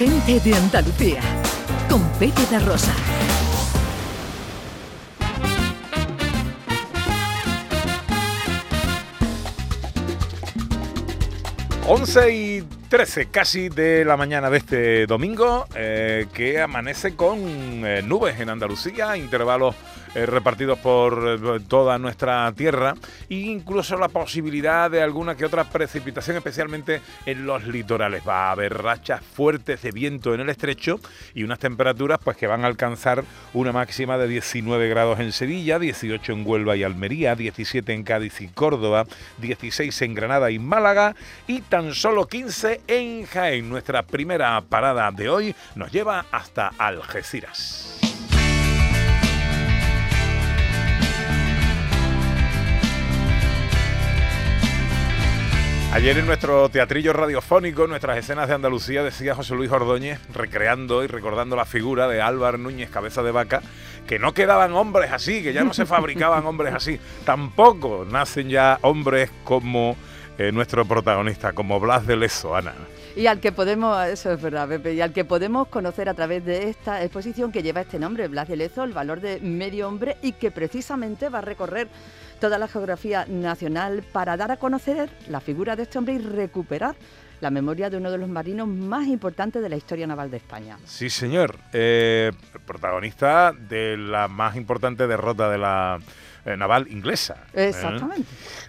gente de Andalucía, con Pepe de Rosa. Once y 13 casi de la mañana de este domingo, eh, que amanece con eh, nubes en Andalucía, intervalos eh, repartidos por eh, toda nuestra tierra e incluso la posibilidad de alguna que otra precipitación, especialmente en los litorales. Va a haber rachas fuertes de viento en el estrecho y unas temperaturas pues que van a alcanzar una máxima de 19 grados en Sevilla, 18 en Huelva y Almería, 17 en Cádiz y Córdoba, 16 en Granada y Málaga y tan solo 15 en Jaén. Nuestra primera parada de hoy nos lleva hasta Algeciras. Ayer en nuestro teatrillo radiofónico, nuestras escenas de Andalucía, decía José Luis Ordóñez, recreando y recordando la figura de Álvaro Núñez Cabeza de Vaca, que no quedaban hombres así, que ya no se fabricaban hombres así. Tampoco nacen ya hombres como eh, nuestro protagonista, como Blas de Leso, Ana. Y al que podemos, eso es verdad, Pepe, y al que podemos conocer a través de esta exposición que lleva este nombre, Blas de Lezo, el valor de medio hombre, y que precisamente va a recorrer toda la geografía nacional para dar a conocer la figura de este hombre y recuperar la memoria de uno de los marinos más importantes de la historia naval de España. Sí, señor. Eh, protagonista de la más importante derrota de la eh, naval inglesa. ¿eh? Exactamente.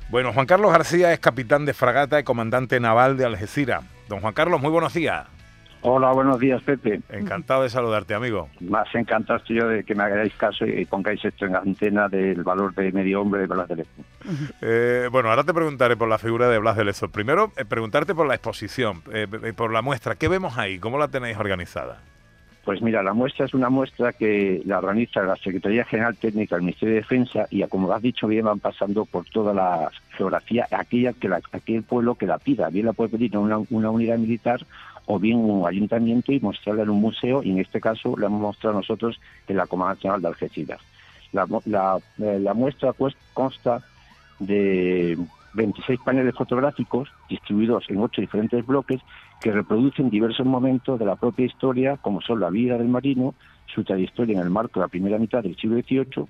Bueno, Juan Carlos García es capitán de fragata y comandante naval de Algeciras. Don Juan Carlos, muy buenos días. Hola, buenos días, Pepe. Encantado de saludarte, amigo. Más encantado estoy yo de que me hagáis caso y pongáis esto en la antena del valor de medio hombre de Blas de Lezo. Eh, bueno, ahora te preguntaré por la figura de Blas de Lezo. Primero, eh, preguntarte por la exposición, eh, por la muestra. ¿Qué vemos ahí? ¿Cómo la tenéis organizada? Pues mira, la muestra es una muestra que la organiza la Secretaría General Técnica del Ministerio de Defensa y, como has dicho bien, van pasando por toda la geografía, aquella que aquel pueblo que la pida. Bien la puede pedir una, una unidad militar o bien un ayuntamiento y mostrarla en un museo, y en este caso la hemos mostrado nosotros en la Comanda Nacional de Algeciras. La, la, eh, la muestra pues, consta de 26 paneles fotográficos distribuidos en ocho diferentes bloques que reproducen diversos momentos de la propia historia, como son la vida del marino, su trayectoria en el marco de la primera mitad del siglo XVIII,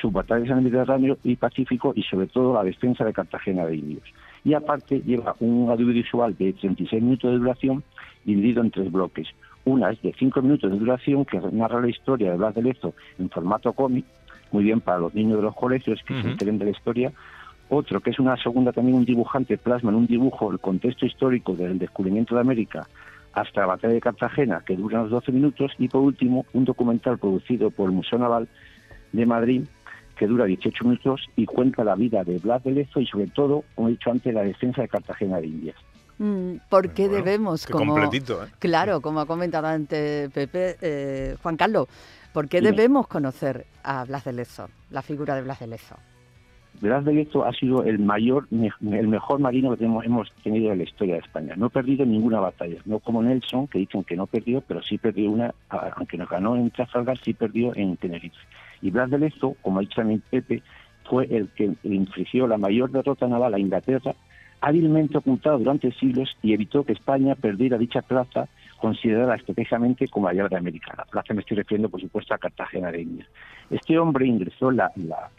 sus batallas en el Mediterráneo y Pacífico y sobre todo la defensa de Cartagena de Indios. Y aparte lleva un audiovisual de 36 minutos de duración dividido en tres bloques. Una es de cinco minutos de duración que narra la historia de Blas de Lezo en formato cómic, muy bien para los niños de los colegios que se enteren de la historia. Otro que es una segunda también un dibujante plasma en un dibujo el contexto histórico del descubrimiento de América hasta la batalla de Cartagena, que dura unos 12 minutos. Y por último, un documental producido por el Museo Naval de Madrid que dura 18 minutos y cuenta la vida de Blas de Lezo y sobre todo, como he dicho antes, la defensa de Cartagena de Indias. Mm, ¿Por qué debemos, como, completito, ¿eh? claro, como ha comentado antes Pepe, eh, Juan Carlos, ¿por qué debemos conocer a Blas de Lezo, la figura de Blas de Lezo? Blas de Lezo ha sido el mayor, el mejor marino que hemos tenido en la historia de España. No ha perdido ninguna batalla, no como Nelson, que dicen que no perdió, pero sí perdió una, aunque nos ganó en Trafalgar, sí perdió en Tenerife. Y Blas de Lezo, como ha dicho también Pepe, fue el que infligió la mayor derrota naval a Inglaterra hábilmente ocultado durante siglos y evitó que España perdiera dicha plaza considerada estratégicamente como la llave de América. La plaza me estoy refiriendo, por supuesto, a Cartagena de Indias. Este hombre ingresó en la, la,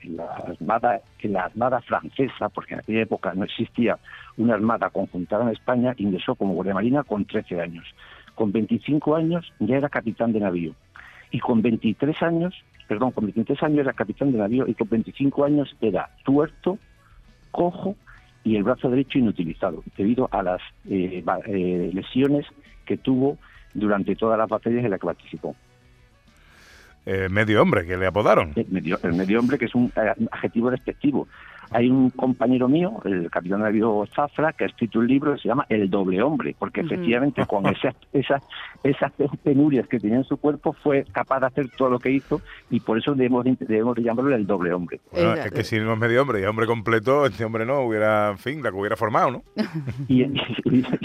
armada, en la armada francesa, porque en aquella época no existía una armada conjuntada en España, ingresó como guardia marina con 13 años. Con 25 años ya era capitán de navío. Y con 23 años, perdón, con 23 años era capitán de navío y con 25 años era tuerto, cojo y el brazo derecho inutilizado, debido a las eh, eh, lesiones que tuvo durante todas las batallas en las que participó. Eh, medio hombre, que le apodaron. El medio, el medio hombre, que es un adjetivo despectivo. Hay un compañero mío, el capitán navío Zafra, que ha escrito un libro que se llama El doble hombre, porque efectivamente con esas, esas, esas penurias que tenía en su cuerpo fue capaz de hacer todo lo que hizo y por eso debemos, debemos de llamarlo el doble hombre. es que si no es medio hombre y hombre completo, este hombre no hubiera, en fin, la que hubiera formado, ¿no? y,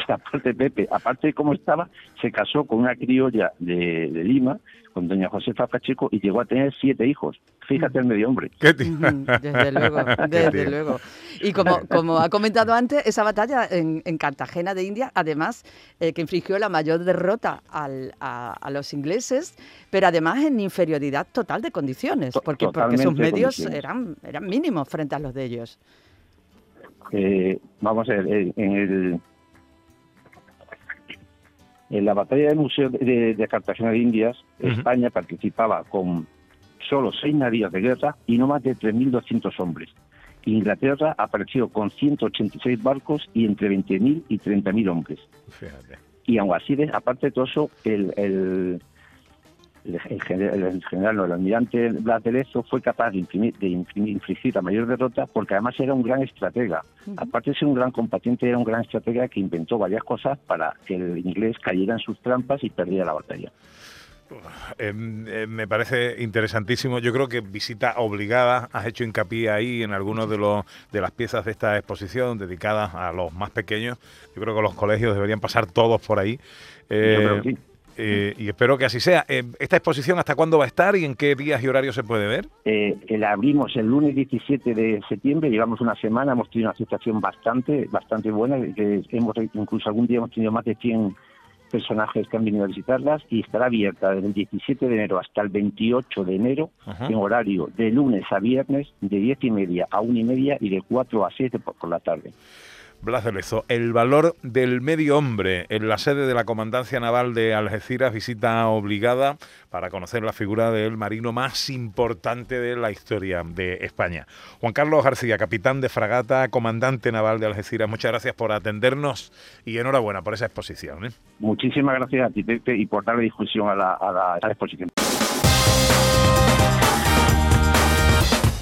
aparte, Pepe, aparte de cómo estaba, se casó con una criolla de, de Lima, con doña Josefa Pacheco, y llegó a tener siete hijos fíjate el medio hombre. desde luego, desde luego. Y como, como ha comentado antes, esa batalla en, Cartagena de India, además, eh, que infligió la mayor derrota a, los ingleses, pero además en inferioridad total de condiciones, porque, porque sus medios eran, eran mínimos frente a los de ellos. Eh, vamos a ver, eh, en el en la batalla del Museo de, Cartagena de Indias, España participaba con solo seis navíos de guerra y no más de 3.200 hombres. Inglaterra apareció con 186 barcos y entre 20.000 y 30.000 hombres. Y aún así, aparte de todo eso, el, el, general, el almirante Blas de Lezo fue capaz de, infligir la mayor derrota porque además era un gran estratega. Aparte de ser un gran combatiente, era un gran estratega que inventó varias cosas para que el inglés cayera en sus trampas y perdiera la batalla. Em, em, me parece interesantísimo. Yo creo que visita obligada. Has hecho hincapié ahí en algunos de los de las piezas de esta exposición dedicadas a los más pequeños. Yo creo que los colegios deberían pasar todos por ahí. Eh, eh, y espero que así sea. Eh, ¿Esta exposición hasta cuándo va a estar y en qué días y horarios se puede ver? Eh, la abrimos el lunes 17 de septiembre, llevamos una semana, hemos tenido una aceptación bastante, bastante buena, hemos, incluso algún día hemos tenido más de 100 personajes que han venido a visitarlas y estará abierta desde el 17 de enero hasta el 28 de enero en horario de lunes a viernes de 10 y media a 1 y media y de 4 a 7 por la tarde. Blas de Lezo, el valor del medio hombre en la sede de la Comandancia Naval de Algeciras, visita obligada para conocer la figura del marino más importante de la historia de España. Juan Carlos García, capitán de fragata, comandante naval de Algeciras, muchas gracias por atendernos y enhorabuena por esa exposición. ¿eh? Muchísimas gracias a ti, y por darle la, a la exposición.